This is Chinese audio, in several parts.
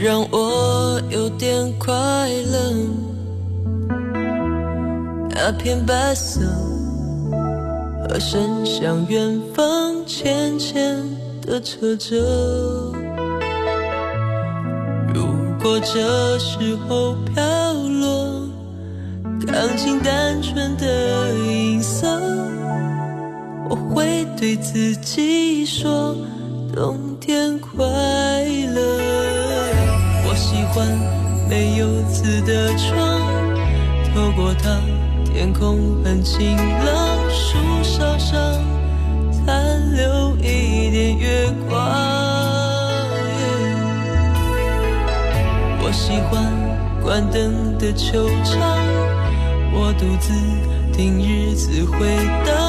让我有点快乐。那片白色，和伸向远方浅浅的褶皱。如果这时候飘落，钢琴单纯的音色，我会对自己说：冬天快乐。我喜欢没有字的窗，透过它，天空很晴朗，树梢上月光。我喜欢关灯的球场，我独自听日子回荡，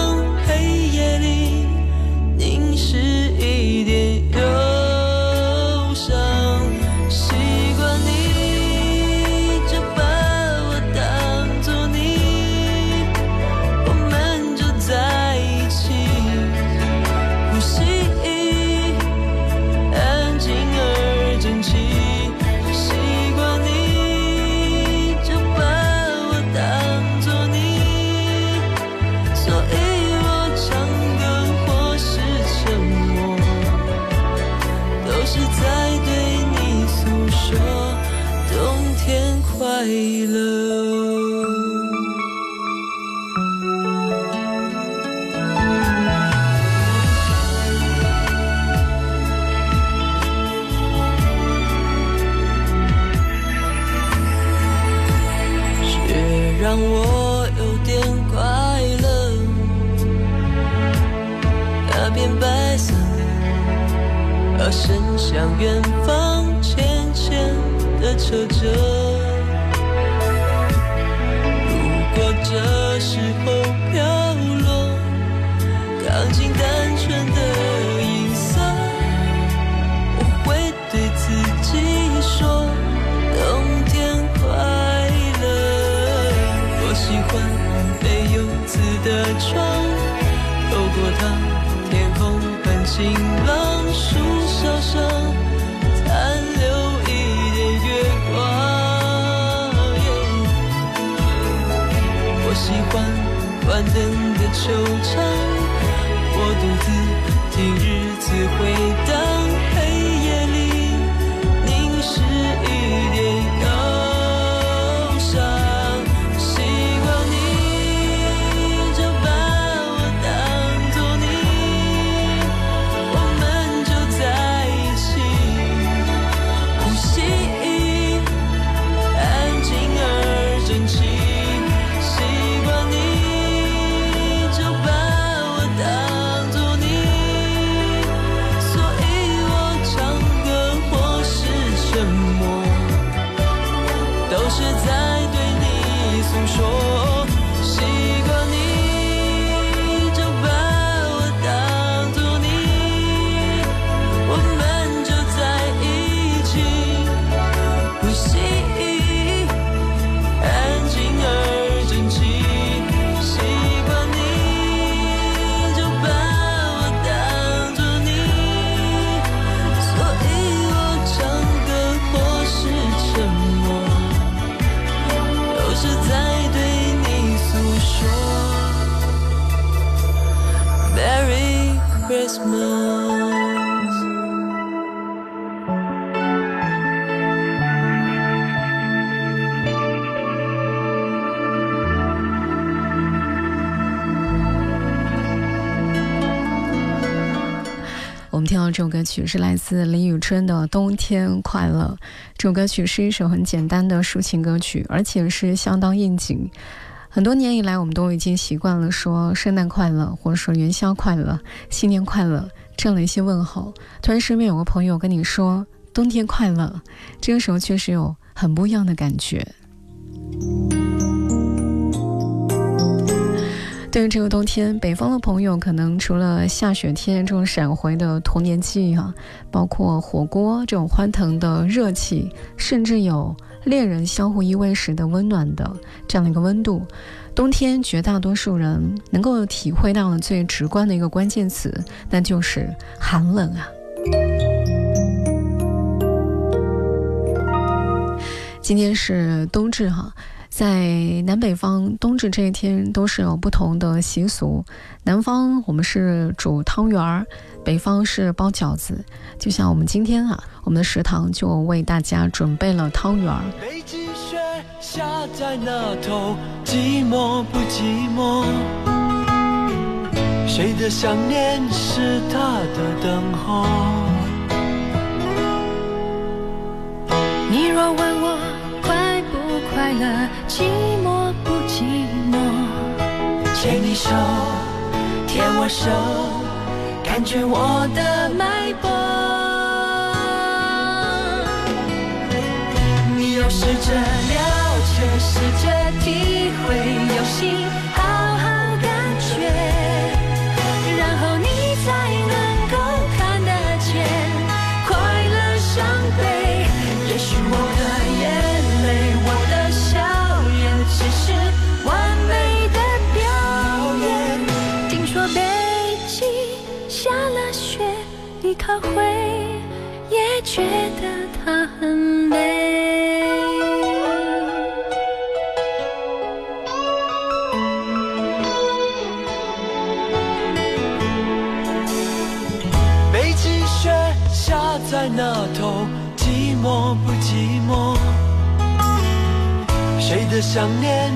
这首歌曲是来自李宇春的《冬天快乐》。这首歌曲是一首很简单的抒情歌曲，而且是相当应景。很多年以来，我们都已经习惯了说“圣诞快乐”或者说“元宵快乐”“新年快乐”这样的一些问候。突然身边有个朋友跟你说“冬天快乐”，这个时候确实有很不一样的感觉。对于这个冬天，北方的朋友可能除了下雪天这种闪回的童年记忆哈，包括火锅这种欢腾的热气，甚至有恋人相互依偎时的温暖的这样的一个温度。冬天，绝大多数人能够体会到的最直观的一个关键词，那就是寒冷啊。今天是冬至哈。在南北方，冬至这一天都是有不同的习俗。南方我们是煮汤圆儿，北方是包饺子。就像我们今天啊，我们的食堂就为大家准备了汤圆儿。北极雪下在那头，寂寞不寂寞？谁的想念是他的等候？你若问我。快乐，寂寞不寂寞？牵你手，牵我手，感觉我的脉搏。你要试着了解，试着体会，有心。想念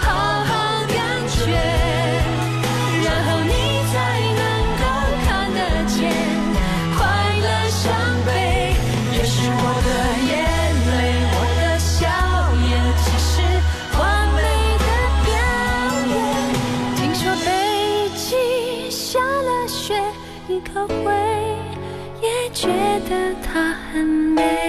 好好感觉，然后你才能够看得见。快乐、伤悲，也是我的眼泪，我的笑颜，只是完美的表演。听说北京下了雪，你可会也觉得它很美？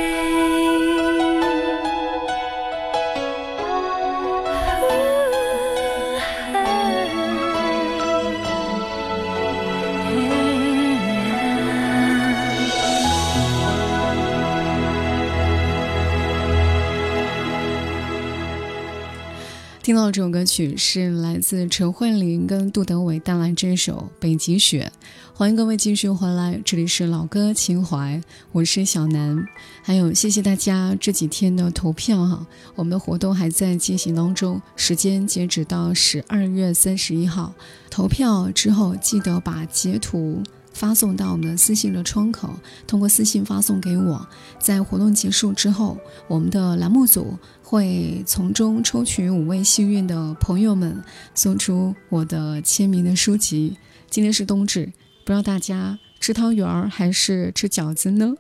听到这首歌曲是来自陈慧琳跟杜德伟带来这首《北极雪》，欢迎各位继续回来，这里是老歌情怀，我是小南，还有谢谢大家这几天的投票哈，我们的活动还在进行当中，时间截止到十二月三十一号，投票之后记得把截图。发送到我们的私信的窗口，通过私信发送给我。在活动结束之后，我们的栏目组会从中抽取五位幸运的朋友们，送出我的签名的书籍。今天是冬至，不知道大家吃汤圆儿还是吃饺子呢？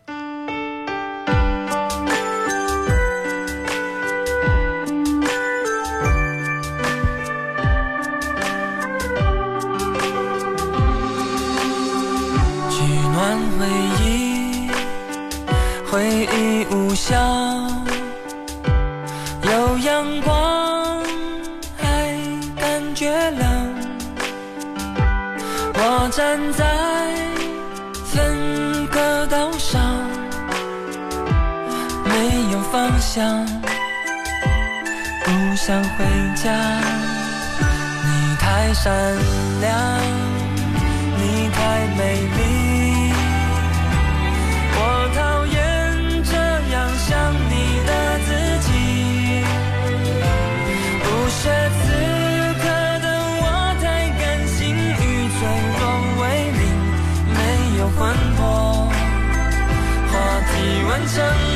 真。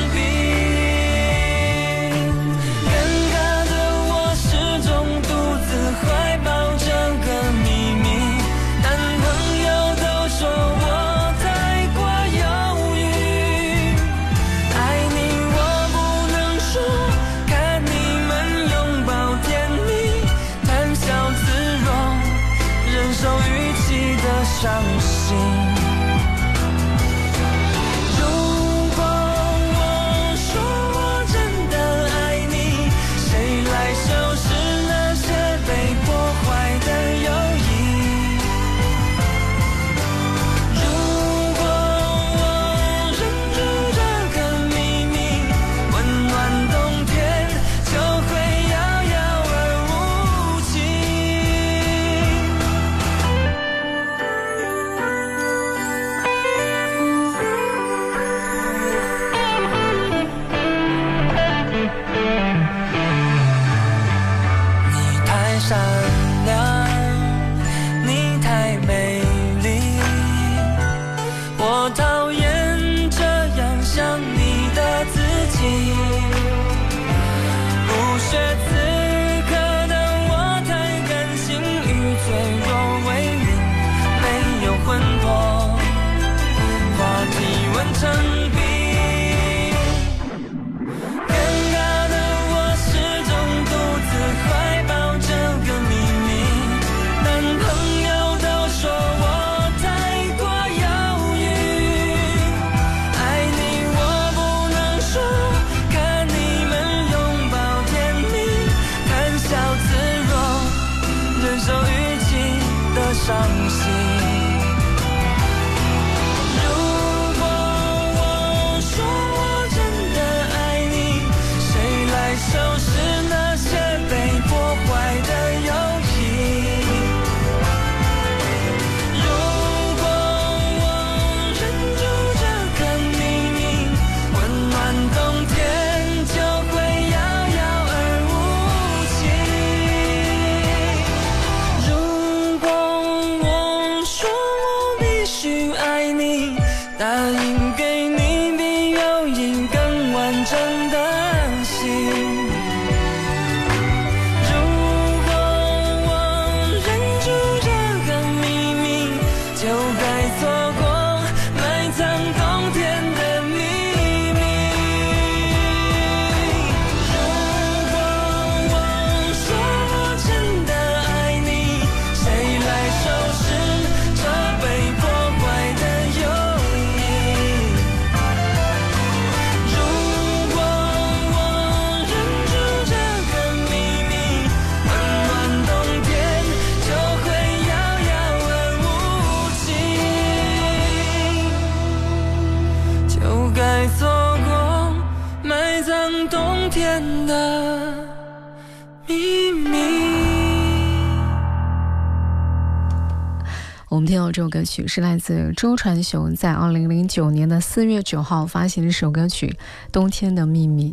这首歌曲是来自周传雄在二零零九年的四月九号发行的一首歌曲《冬天的秘密》，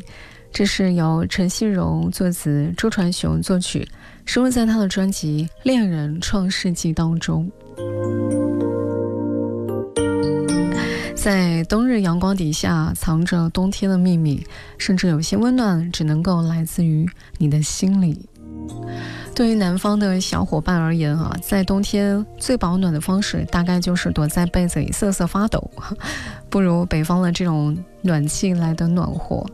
这是由陈信荣作词，周传雄作曲，收录在他的专辑《恋人创世纪》当中。在冬日阳光底下，藏着冬天的秘密，甚至有些温暖，只能够来自于你的心里。对于南方的小伙伴而言啊，在冬天最保暖的方式大概就是躲在被子里瑟瑟发抖，不如北方的这种暖气来的暖和。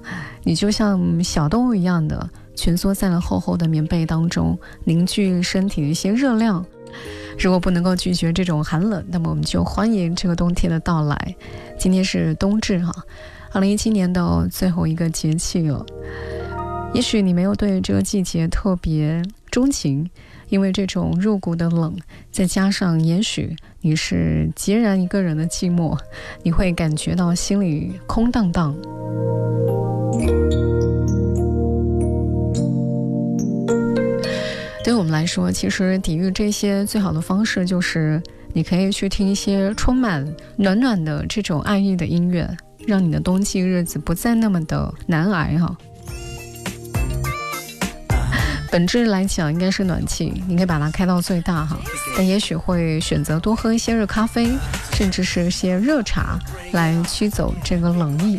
你就像小动物一样的蜷缩在了厚厚的棉被当中，凝聚身体的一些热量。如果不能够拒绝这种寒冷，那么我们就欢迎这个冬天的到来。今天是冬至哈，二零一七年的最后一个节气了。也许你没有对这个季节特别钟情，因为这种入骨的冷，再加上也许你是孑然一个人的寂寞，你会感觉到心里空荡荡。对我们来说，其实抵御这些最好的方式就是，你可以去听一些充满暖暖的这种爱意的音乐，让你的冬季日子不再那么的难挨哈。本质来讲应该是暖气，你可以把它开到最大哈，但也许会选择多喝一些热咖啡，甚至是一些热茶来驱走这个冷意。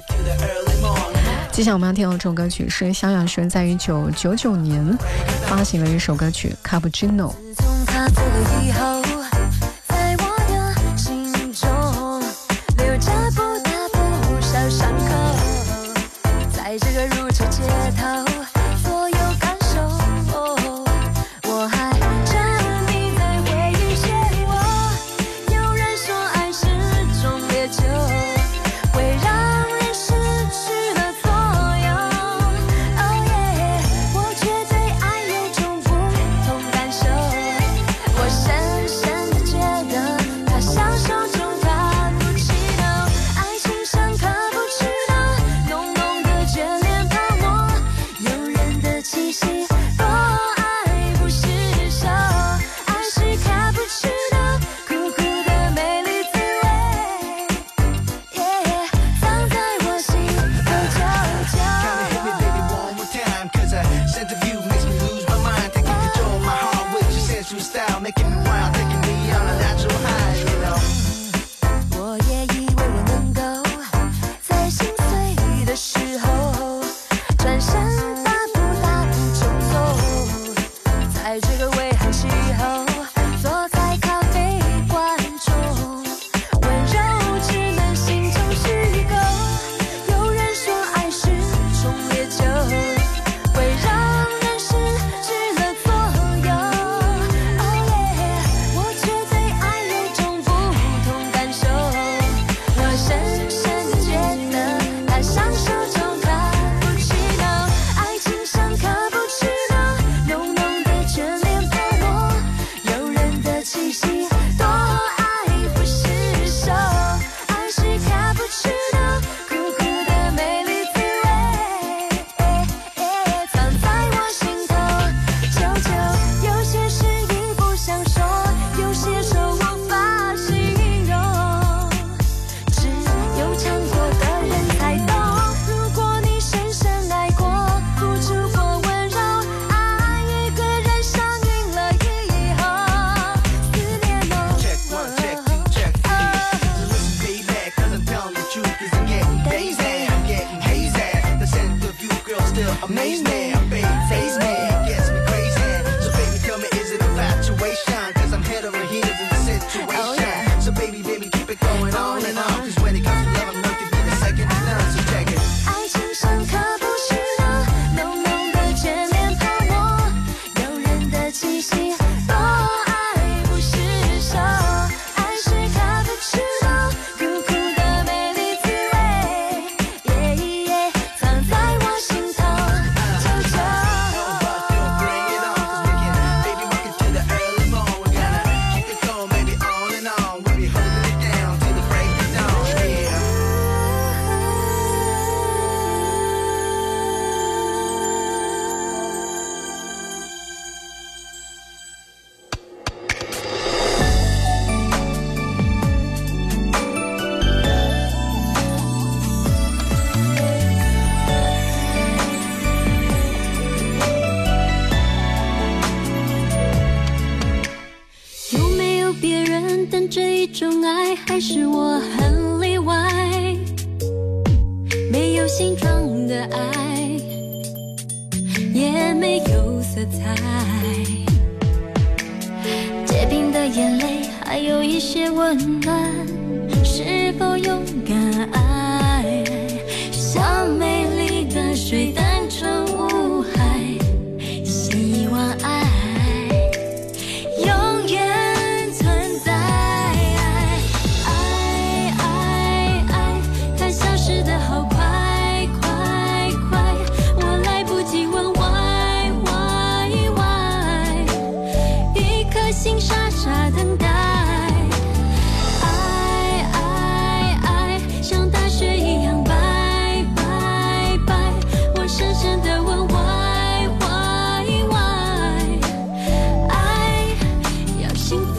接下来我们要听到这首歌曲是萧亚轩在一九九九年发行的一首歌曲《Cappuccino》。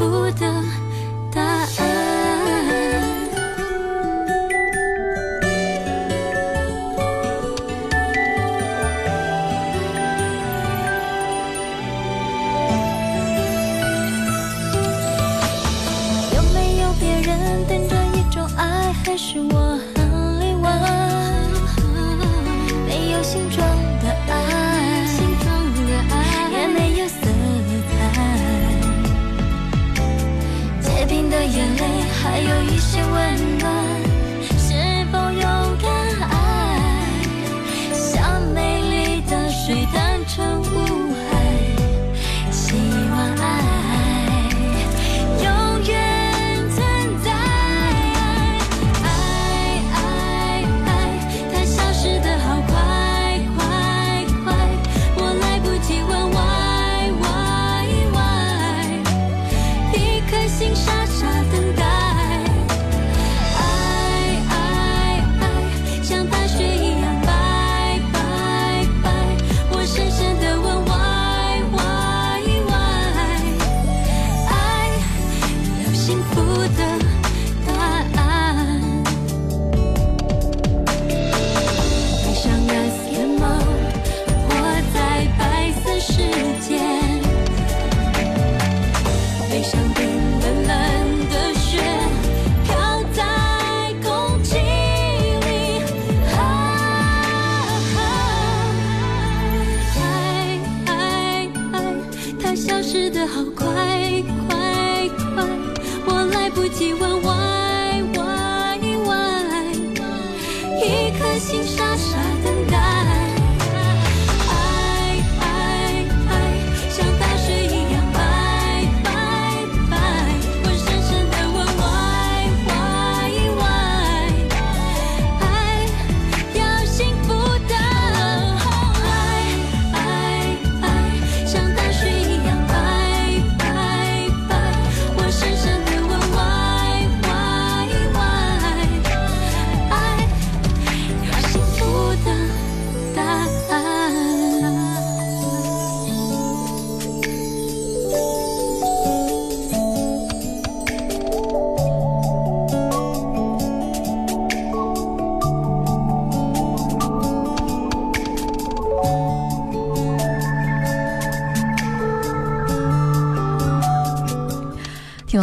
不得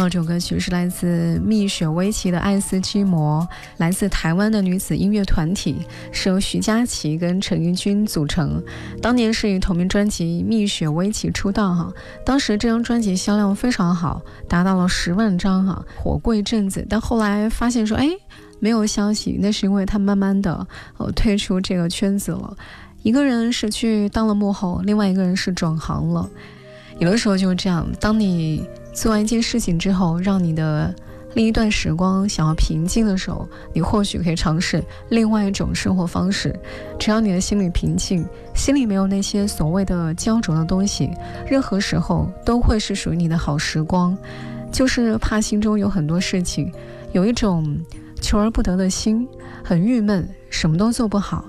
这首歌曲是来自蜜雪薇琪的《爱斯基摩》，来自台湾的女子音乐团体，是由徐佳琪跟陈奕君组成。当年是以同名专辑《蜜雪薇琪》出道哈，当时这张专辑销量非常好，达到了十万张哈，火过一阵子。但后来发现说，哎，没有消息，那是因为他慢慢的呃退出这个圈子了。一个人是去当了幕后，另外一个人是转行了。有的时候就是这样，当你。做完一件事情之后，让你的另一段时光想要平静的时候，你或许可以尝试另外一种生活方式。只要你的心里平静，心里没有那些所谓的焦灼的东西，任何时候都会是属于你的好时光。就是怕心中有很多事情，有一种求而不得的心，很郁闷，什么都做不好。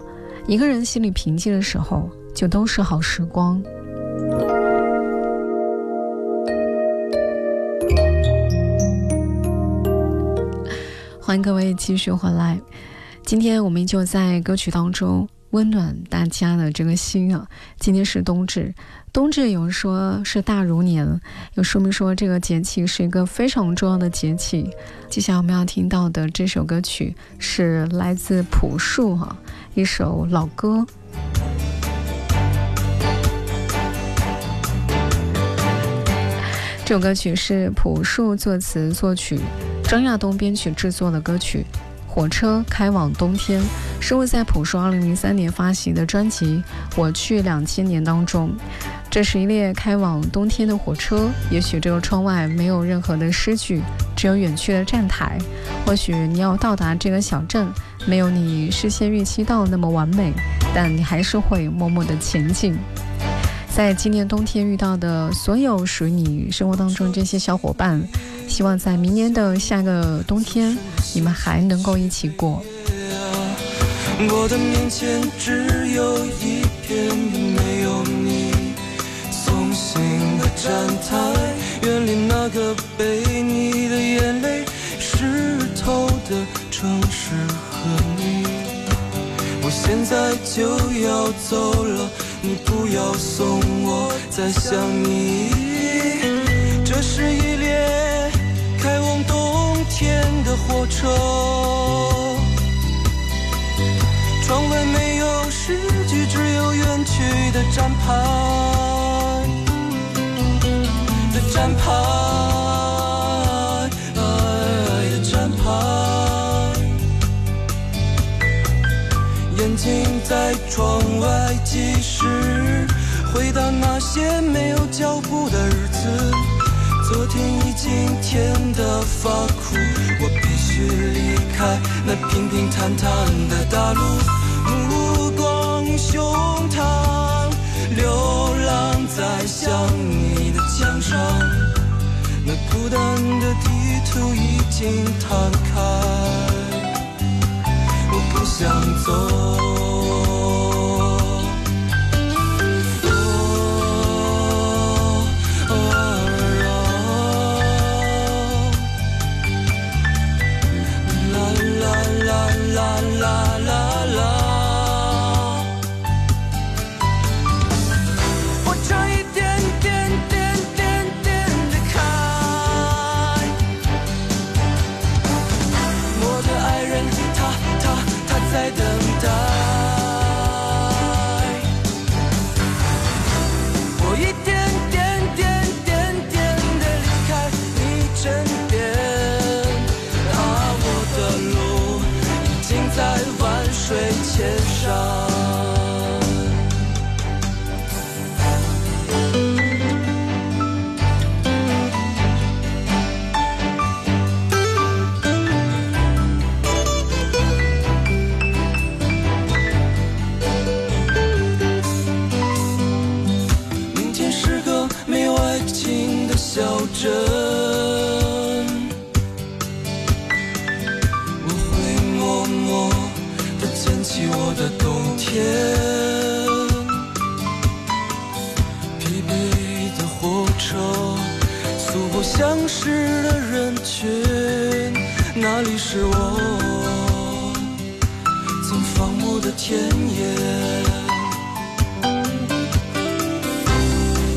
一个人心里平静的时候，就都是好时光。欢迎各位继续回来。今天我们依旧在歌曲当中温暖大家的这个心啊。今天是冬至，冬至有人说是大如年，有说明说这个节气是一个非常重要的节气。接下来我们要听到的这首歌曲是来自朴树哈，一首老歌。这首歌曲是朴树作词作曲。张亚东编曲制作的歌曲《火车开往冬天》收录在朴树2003年发行的专辑《我去两千年》当中。这是一列开往冬天的火车，也许这个窗外没有任何的诗句，只有远去的站台。或许你要到达这个小镇，没有你事先预期到那么完美，但你还是会默默的前进。在今年冬天遇到的所有属于你生活当中这些小伙伴。希望在明年的下个冬天，你们还能够一起过。我的面前只有一片没有你松醒的站台，远离那个被你的眼泪湿透的城市和你。我现在就要走了，你不要送我再想你。这是一列开往冬天的火车。窗外没有诗句只有远去的站牌。的站牌在窗外计时，回到那些没有脚步的日子。昨天已经甜得发苦，我必须离开那平平坦坦的大陆，目光胸膛，流浪在想你的墙上，那孤单的地图已经摊开，相识的人群，那里是我曾放牧的田野。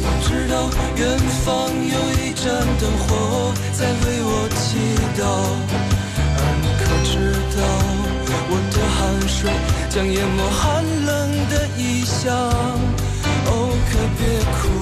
我知道远方有一盏灯火在为我祈祷，而你可知道我的汗水将淹没寒冷的异乡。哦，可别哭。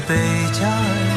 在贝加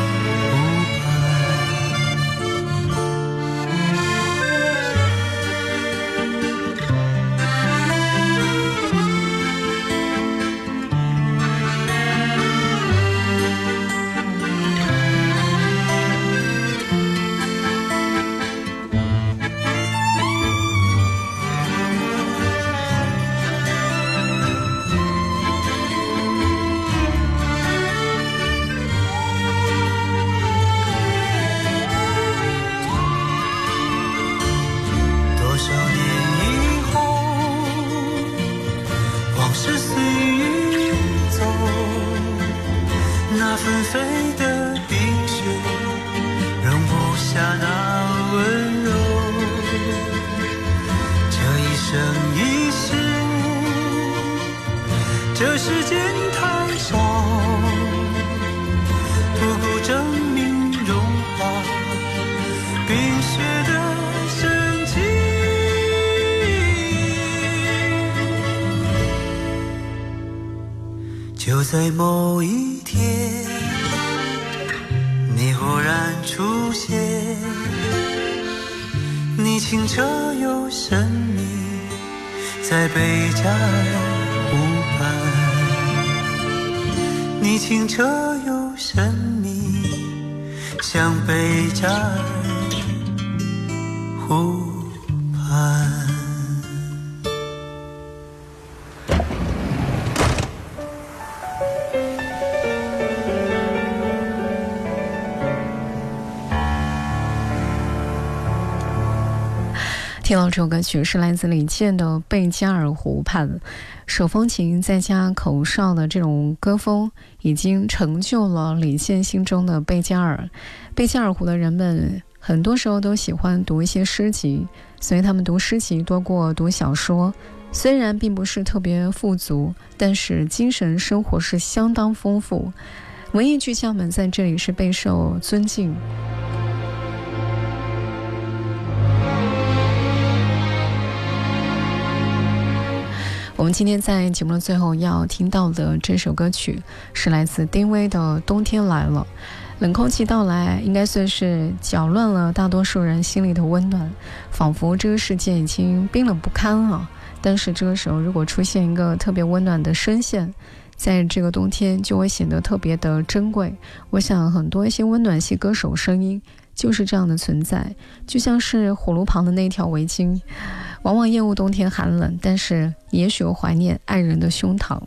听到这首歌曲是来自李健的《贝加尔湖畔》，手风琴再加口哨的这种歌风，已经成就了李健心中的贝加尔。贝加尔湖的人们很多时候都喜欢读一些诗集，所以他们读诗集多过读小说。虽然并不是特别富足，但是精神生活是相当丰富。文艺巨匠们在这里是备受尊敬。我们今天在节目的最后要听到的这首歌曲，是来自丁薇的《冬天来了》。冷空气到来，应该算是搅乱了大多数人心里的温暖，仿佛这个世界已经冰冷不堪了。但是这个时候，如果出现一个特别温暖的声线，在这个冬天就会显得特别的珍贵。我想，很多一些温暖系歌手声音就是这样的存在，就像是火炉旁的那条围巾。往往厌恶冬天寒冷，但是也许又怀念爱人的胸膛。